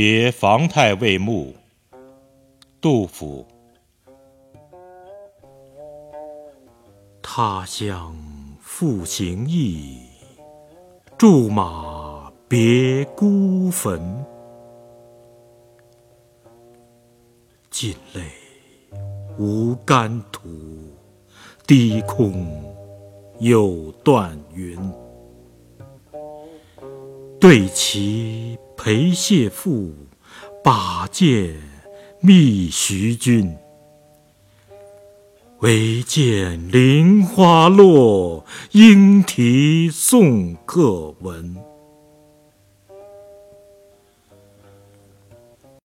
别房太尉墓，杜甫。他乡复行意，驻马别孤坟。尽泪无干土，低空有断云。对棋裴谢父，把剑觅徐君。唯见菱花落，莺啼送客闻。